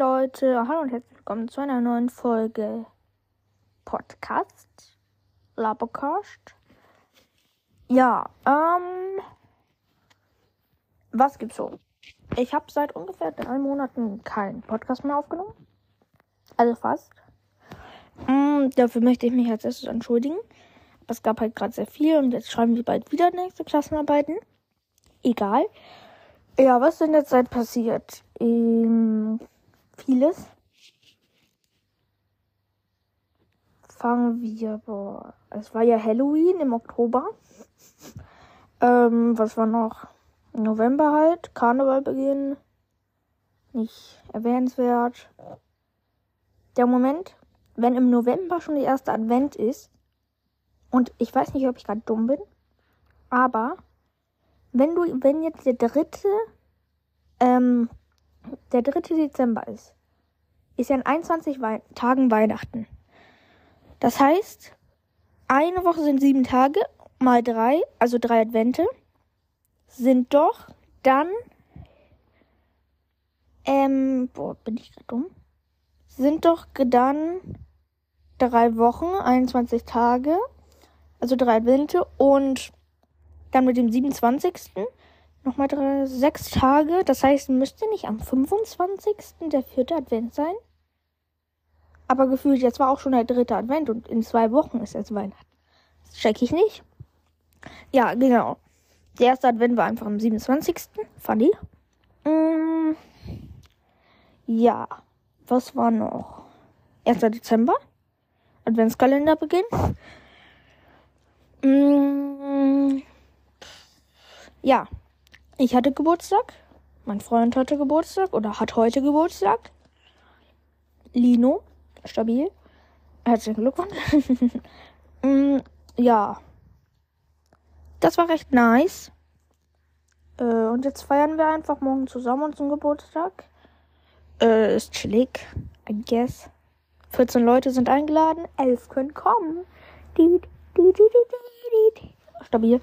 Leute, hallo und herzlich willkommen zu einer neuen Folge Podcast. Labercast. Ja, ähm. Was gibt's so? Ich habe seit ungefähr drei Monaten keinen Podcast mehr aufgenommen. Also fast. Mm, dafür möchte ich mich als erstes entschuldigen. Es gab halt gerade sehr viel und jetzt schreiben wir bald wieder nächste Klassenarbeiten. Egal. Ja, was ist in der Zeit passiert? Ähm, vieles. Fangen wir, boah, es war ja Halloween im Oktober. Ähm, was war noch? November halt, Karneval beginnen. Nicht erwähnenswert. Der Moment, wenn im November schon der erste Advent ist, und ich weiß nicht, ob ich gerade dumm bin, aber wenn du, wenn jetzt der dritte, ähm, der dritte Dezember ist, ist ja in 21 Wei Tagen Weihnachten. Das heißt, eine Woche sind sieben Tage mal drei, also drei Advente, sind doch dann, ähm, boah, bin ich gerade dumm? Sind doch dann drei Wochen, 21 Tage, also drei Advente und dann mit dem 27. nochmal drei, sechs Tage. Das heißt, müsste nicht am 25. der vierte Advent sein. Aber gefühlt, jetzt war auch schon der dritte Advent und in zwei Wochen ist jetzt Weihnachten. Das check ich nicht. Ja, genau. Der erste Advent war einfach am 27. Funny. Mm, ja. Was war noch? 1. Dezember. Adventskalender beginnt. Mm, ja. Ich hatte Geburtstag. Mein Freund hatte Geburtstag oder hat heute Geburtstag. Lino. Stabil. Herzlichen Glückwunsch. mm, ja. Das war recht nice. Äh, und jetzt feiern wir einfach morgen zusammen unseren Geburtstag. Äh, ist chillig, I guess. 14 Leute sind eingeladen, 11 können kommen. Stabil.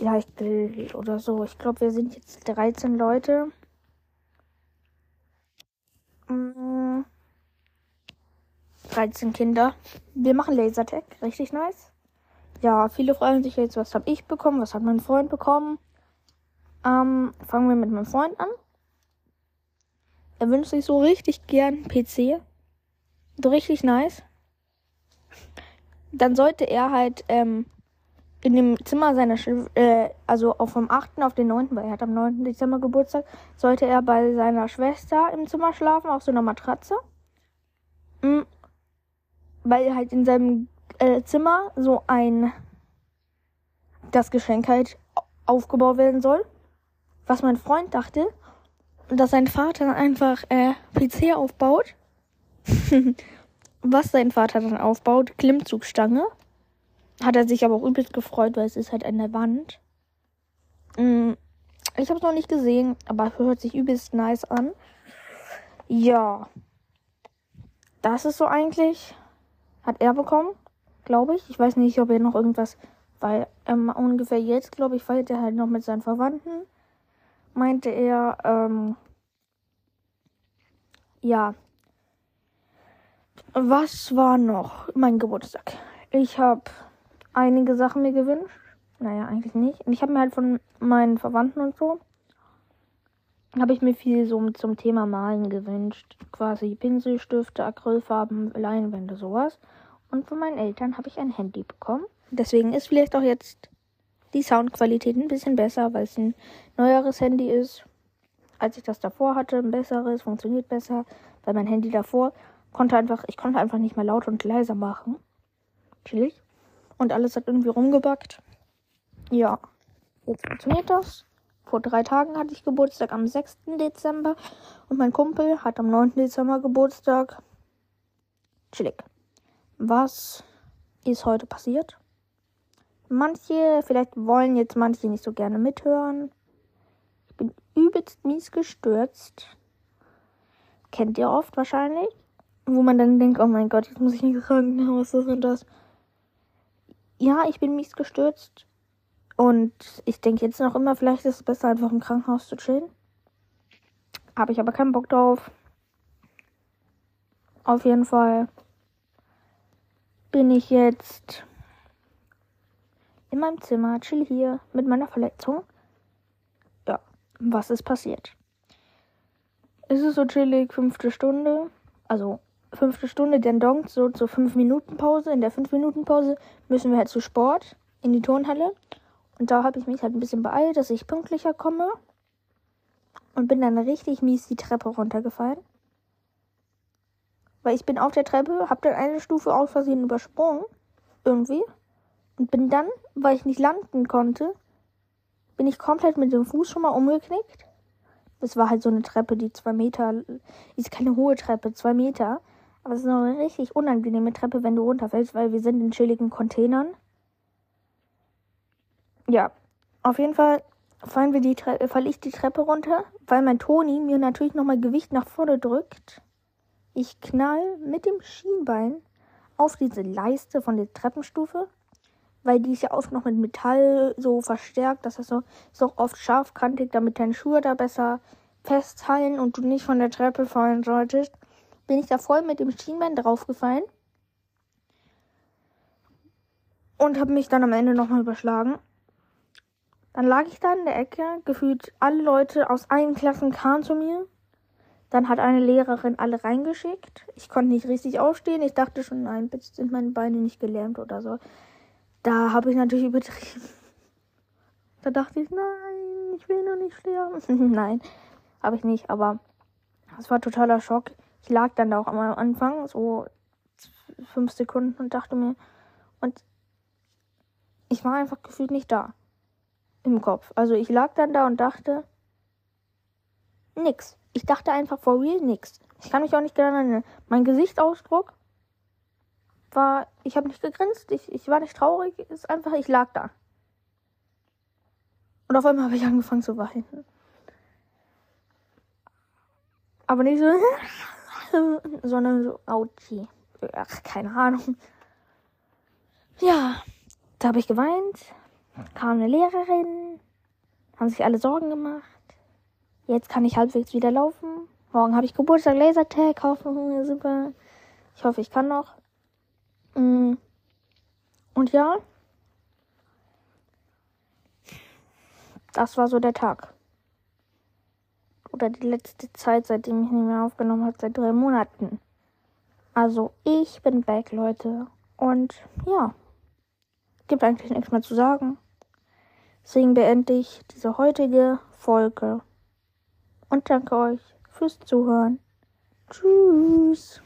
Ja, ich oder so. Ich glaube, wir sind jetzt 13 Leute. Mm, 13 Kinder. Wir machen Lasertag. Richtig nice. Ja, viele fragen sich jetzt, was habe ich bekommen, was hat mein Freund bekommen. Ähm, fangen wir mit meinem Freund an. Er wünscht sich so richtig gern PC. So richtig nice. Dann sollte er halt ähm, in dem Zimmer seiner, Sch äh, also auf vom 8. auf den 9., weil er hat am 9. Dezember Geburtstag, sollte er bei seiner Schwester im Zimmer schlafen, auf so einer Matratze. Mhm. Weil halt in seinem äh, Zimmer so ein das Geschenk halt aufgebaut werden soll. Was mein Freund dachte, dass sein Vater einfach äh, PC aufbaut. Was sein Vater dann aufbaut, Klimmzugstange. Hat er sich aber auch übelst gefreut, weil es ist halt an der Wand. Mm, ich habe es noch nicht gesehen, aber hört sich übelst nice an. Ja. Das ist so eigentlich. Hat er bekommen glaube ich. Ich weiß nicht, ob er noch irgendwas, weil ähm, ungefähr jetzt, glaube ich, feiert er halt noch mit seinen Verwandten. Meinte er, ähm, ja. Was war noch? Mein Geburtstag. Ich habe einige Sachen mir gewünscht. Naja, eigentlich nicht. Und ich habe mir halt von meinen Verwandten und so, habe ich mir viel so zum Thema Malen gewünscht. Quasi Pinselstifte, Acrylfarben, Leinwände, sowas. Und von meinen Eltern habe ich ein Handy bekommen. Deswegen ist vielleicht auch jetzt die Soundqualität ein bisschen besser, weil es ein neueres Handy ist, als ich das davor hatte. Ein besseres, funktioniert besser, weil mein Handy davor konnte einfach, ich konnte einfach nicht mehr lauter und leiser machen. Chillig. Und alles hat irgendwie rumgebackt. Ja, jetzt funktioniert das. Vor drei Tagen hatte ich Geburtstag am 6. Dezember und mein Kumpel hat am 9. Dezember Geburtstag. Chillig. Was ist heute passiert? Manche, vielleicht wollen jetzt manche nicht so gerne mithören. Ich bin übelst mies gestürzt. Kennt ihr oft wahrscheinlich. Wo man dann denkt, oh mein Gott, jetzt muss ich ins Krankenhaus, das und das. Ja, ich bin mies gestürzt. Und ich denke jetzt noch immer, vielleicht ist es besser, einfach im Krankenhaus zu chillen. Habe ich aber keinen Bock drauf. Auf jeden Fall bin ich jetzt in meinem Zimmer, chill hier mit meiner Verletzung. Ja, was ist passiert? Es ist so chillig, fünfte Stunde. Also fünfte Stunde, dann donkt so zur fünf Minuten Pause. In der fünf Minuten Pause müssen wir halt zu Sport in die Turnhalle. Und da habe ich mich halt ein bisschen beeilt, dass ich pünktlicher komme. Und bin dann richtig mies die Treppe runtergefallen. Weil ich bin auf der Treppe, habe dann eine Stufe aus Versehen übersprungen. Irgendwie. Und bin dann, weil ich nicht landen konnte, bin ich komplett mit dem Fuß schon mal umgeknickt. Es war halt so eine Treppe, die zwei Meter, ist keine hohe Treppe, zwei Meter. Aber es ist eine richtig unangenehme Treppe, wenn du runterfällst, weil wir sind in chilligen Containern. Ja, auf jeden Fall fallen wir die Treppe, falle ich die Treppe runter, weil mein Toni mir natürlich nochmal Gewicht nach vorne drückt. Ich knall mit dem Schienbein auf diese Leiste von der Treppenstufe weil die ist ja oft noch mit Metall so verstärkt. Das so, ist auch oft scharfkantig, damit deine Schuhe da besser festhalten und du nicht von der Treppe fallen solltest. Bin ich da voll mit dem Schienbein draufgefallen und habe mich dann am Ende nochmal überschlagen. Dann lag ich da in der Ecke, gefühlt alle Leute aus allen Klassen kamen zu mir. Dann hat eine Lehrerin alle reingeschickt. Ich konnte nicht richtig aufstehen. Ich dachte schon, nein, bitte sind meine Beine nicht gelähmt oder so. Da habe ich natürlich übertrieben. Da dachte ich, nein, ich will noch nicht sterben. nein, habe ich nicht, aber es war totaler Schock. Ich lag dann da auch am Anfang, so fünf Sekunden und dachte mir, und ich war einfach gefühlt nicht da. Im Kopf. Also ich lag dann da und dachte, nix. Ich dachte einfach for real nix. Ich kann mich auch nicht genau erinnern. Mein Gesichtsausdruck war, ich habe nicht gegrinst, ich, ich war nicht traurig, ist einfach, ich lag da. Und auf einmal habe ich angefangen zu weinen. Aber nicht so, sondern so, ouchie. Ach, keine Ahnung. Ja, da habe ich geweint, kam eine Lehrerin, haben sich alle Sorgen gemacht. Jetzt kann ich halbwegs wieder laufen. Morgen habe ich Geburtstag, Lasertag, kaufen, super. Ich hoffe, ich kann noch. Mm. Und ja, das war so der Tag. Oder die letzte Zeit, seitdem ich nicht mehr aufgenommen habe, seit drei Monaten. Also ich bin back, Leute. Und ja, gibt eigentlich nichts mehr zu sagen. Deswegen beende ich diese heutige Folge. Und danke euch fürs Zuhören. Tschüss.